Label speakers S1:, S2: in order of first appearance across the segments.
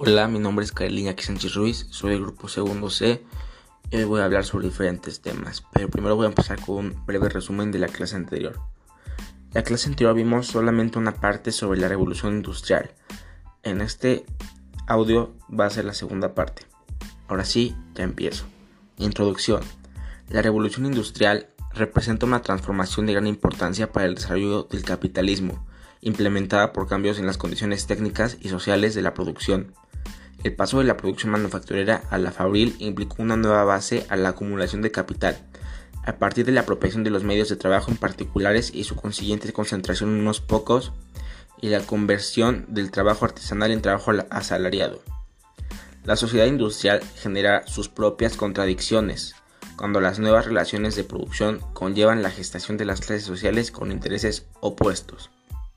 S1: Hola, mi nombre es Carolina Sánchez Ruiz, soy del grupo segundo C y hoy voy a hablar sobre diferentes temas, pero primero voy a empezar con un breve resumen de la clase anterior. La clase anterior vimos solamente una parte sobre la revolución industrial. En este audio va a ser la segunda parte. Ahora sí, ya empiezo. Introducción. La revolución industrial representa una transformación de gran importancia para el desarrollo del capitalismo, implementada por cambios en las condiciones técnicas y sociales de la producción el paso de la producción manufacturera a la fabril implicó una nueva base a la acumulación de capital, a partir de la apropiación de los medios de trabajo en particulares y su consiguiente concentración en unos pocos, y la conversión del trabajo artesanal en trabajo asalariado. La sociedad industrial genera sus propias contradicciones, cuando las nuevas relaciones de producción conllevan la gestación de las clases sociales con intereses opuestos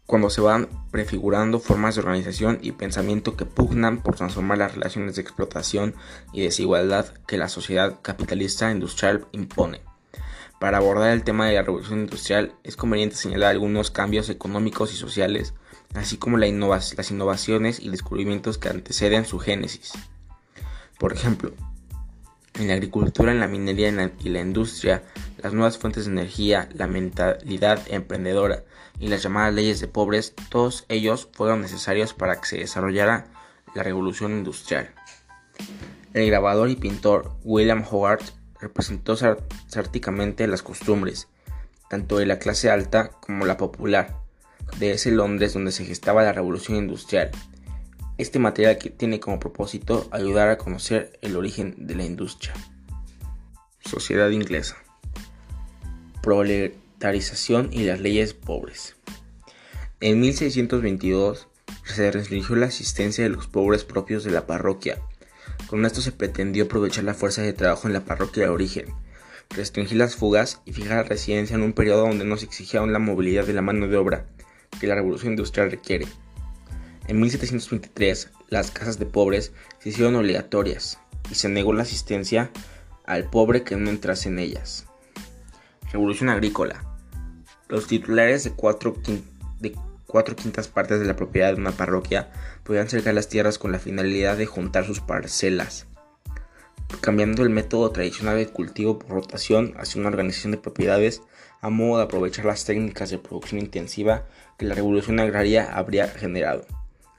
S1: cuando se van prefigurando formas de organización y pensamiento que pugnan por transformar las relaciones de explotación y desigualdad que la sociedad capitalista industrial impone. Para abordar el tema de la revolución industrial es conveniente señalar algunos cambios económicos y sociales, así como las innovaciones y descubrimientos que anteceden su génesis. Por ejemplo, en la agricultura, en la minería y la industria, las nuevas fuentes de energía, la mentalidad emprendedora y las llamadas leyes de pobres, todos ellos fueron necesarios para que se desarrollara la revolución industrial. El grabador y pintor William Howard representó sárticamente las costumbres, tanto de la clase alta como la popular, de ese Londres donde se gestaba la revolución industrial. Este material tiene como propósito ayudar a conocer el origen de la industria. Sociedad inglesa proletarización y las leyes pobres. En 1622 se restringió la asistencia de los pobres propios de la parroquia. Con esto se pretendió aprovechar la fuerza de trabajo en la parroquia de origen, restringir las fugas y fijar la residencia en un periodo donde no se exigía la movilidad de la mano de obra que la revolución industrial requiere. En 1723 las casas de pobres se hicieron obligatorias y se negó la asistencia al pobre que no entrase en ellas. Revolución agrícola. Los titulares de cuatro, de cuatro quintas partes de la propiedad de una parroquia podían cercar las tierras con la finalidad de juntar sus parcelas, cambiando el método tradicional de cultivo por rotación hacia una organización de propiedades a modo de aprovechar las técnicas de producción intensiva que la revolución agraria habría generado.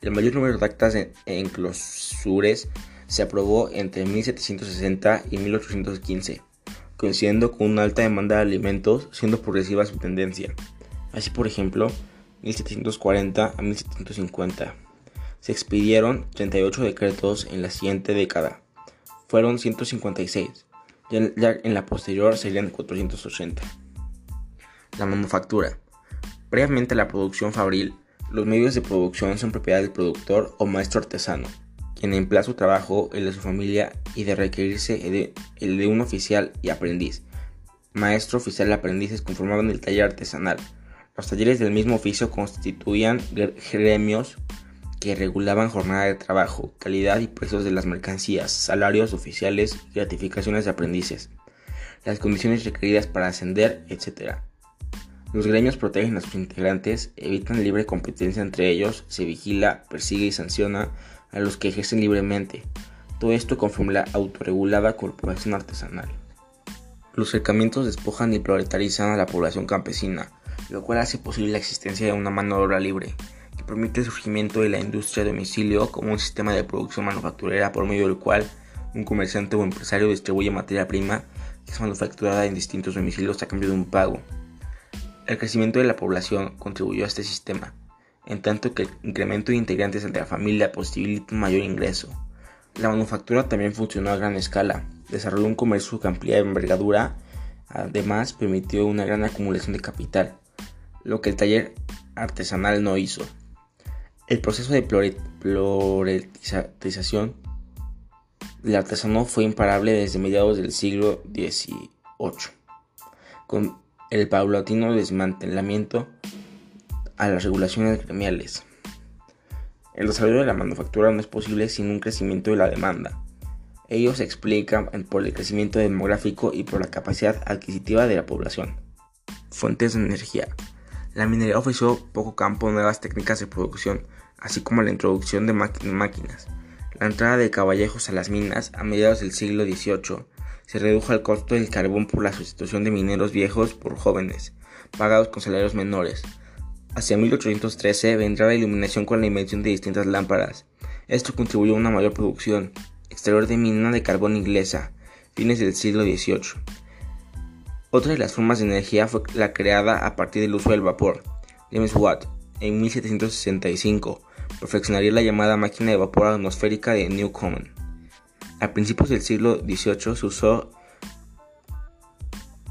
S1: El mayor número de actas en enclosures se aprobó entre 1760 y 1815 coincidiendo con una alta demanda de alimentos, siendo progresiva su tendencia. Así, por ejemplo, 1740 a 1750 se expidieron 38 decretos en la siguiente década. Fueron 156, ya en la posterior serían 480. La manufactura. Previamente la producción fabril, los medios de producción son propiedad del productor o maestro artesano quien emplea su trabajo, el de su familia y de requerirse el de un oficial y aprendiz. Maestro, oficial y aprendices conformaban el taller artesanal. Los talleres del mismo oficio constituían gremios que regulaban jornada de trabajo, calidad y precios de las mercancías, salarios oficiales gratificaciones de aprendices, las condiciones requeridas para ascender, etc. Los gremios protegen a sus integrantes, evitan libre competencia entre ellos, se vigila, persigue y sanciona a los que ejercen libremente. Todo esto conforme la autorregulada corporación artesanal. Los cercamientos despojan y proletarizan a la población campesina, lo cual hace posible la existencia de una mano de obra libre, que permite el surgimiento de la industria de domicilio como un sistema de producción manufacturera por medio del cual un comerciante o empresario distribuye materia prima que es manufacturada en distintos domicilios a cambio de un pago. El crecimiento de la población contribuyó a este sistema, en tanto que el incremento de integrantes de la familia posibilita un mayor ingreso. La manufactura también funcionó a gran escala, desarrolló un comercio de amplia envergadura, además permitió una gran acumulación de capital, lo que el taller artesanal no hizo. El proceso de floretización del artesano fue imparable desde mediados del siglo XVIII, con el paulatino desmantelamiento a las regulaciones gremiales. El desarrollo de la manufactura no es posible sin un crecimiento de la demanda. Ello se explica por el crecimiento demográfico y por la capacidad adquisitiva de la población. Fuentes de energía. La minería ofreció poco campo nuevas técnicas de producción, así como la introducción de máquinas. la entrada de caballejos a las minas a mediados del siglo XVIII se redujo el costo del carbón por la sustitución de mineros viejos por jóvenes, pagados con salarios menores. Hacia 1813 vendrá la iluminación con la invención de distintas lámparas. Esto contribuyó a una mayor producción exterior de mina de carbón inglesa, fines del siglo XVIII. Otra de las formas de energía fue la creada a partir del uso del vapor. James Watt, en 1765, perfeccionaría la llamada máquina de vapor atmosférica de Newcomen. A principios del siglo XVIII se usó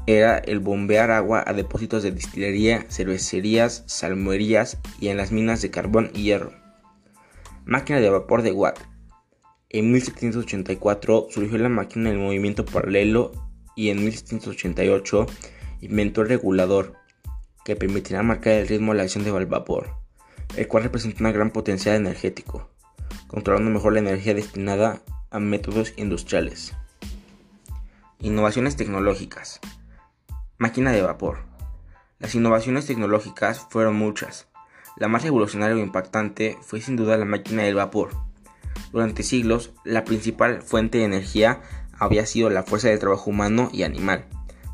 S1: era el bombear agua a depósitos de destilería, cervecerías, salmuerías y en las minas de carbón y hierro. Máquina de vapor de Watt. En 1784 surgió la máquina del movimiento paralelo y en 1788 inventó el regulador, que permitirá marcar el ritmo de la acción del vapor, el cual representa una gran potencial energético, controlando mejor la energía destinada a métodos industriales. Innovaciones tecnológicas. Máquina de vapor. Las innovaciones tecnológicas fueron muchas. La más revolucionaria o impactante fue sin duda la máquina del vapor. Durante siglos, la principal fuente de energía había sido la fuerza del trabajo humano y animal.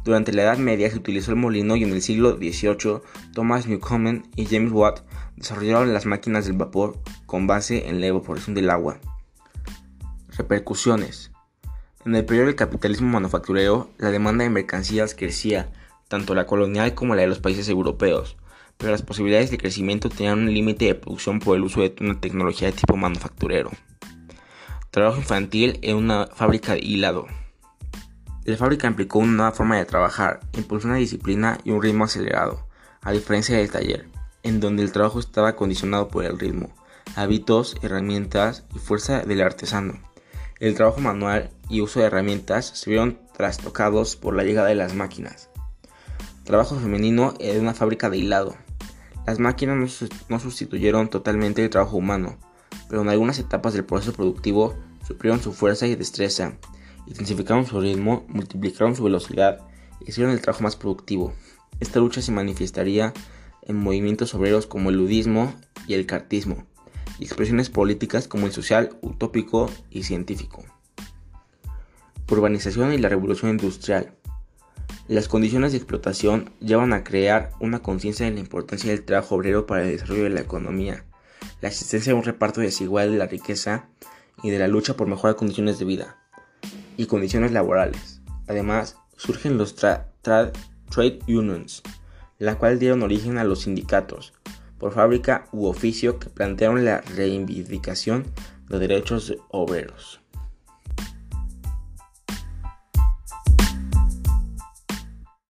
S1: Durante la Edad Media se utilizó el molino y en el siglo XVIII Thomas Newcomen y James Watt desarrollaron las máquinas del vapor con base en la evaporación del agua. Repercusiones. En el periodo del capitalismo manufacturero, la demanda de mercancías crecía, tanto la colonial como la de los países europeos, pero las posibilidades de crecimiento tenían un límite de producción por el uso de una tecnología de tipo manufacturero. Trabajo infantil en una fábrica de hilado. La fábrica implicó una nueva forma de trabajar, impulsó una disciplina y un ritmo acelerado, a diferencia del taller, en donde el trabajo estaba condicionado por el ritmo, hábitos, herramientas y fuerza del artesano. El trabajo manual y uso de herramientas se vieron trastocados por la llegada de las máquinas. Trabajo femenino en una fábrica de hilado. Las máquinas no sustituyeron totalmente el trabajo humano, pero en algunas etapas del proceso productivo suprieron su fuerza y destreza, intensificaron su ritmo, multiplicaron su velocidad y hicieron el trabajo más productivo. Esta lucha se manifestaría en movimientos obreros como el ludismo y el cartismo, y expresiones políticas como el social, utópico y científico. Urbanización y la revolución industrial. Las condiciones de explotación llevan a crear una conciencia de la importancia del trabajo obrero para el desarrollo de la economía, la existencia de un reparto desigual de la riqueza y de la lucha por mejorar condiciones de vida y condiciones laborales. Además, surgen los trade unions, la cual dieron origen a los sindicatos, por fábrica u oficio que plantearon la reivindicación de derechos obreros.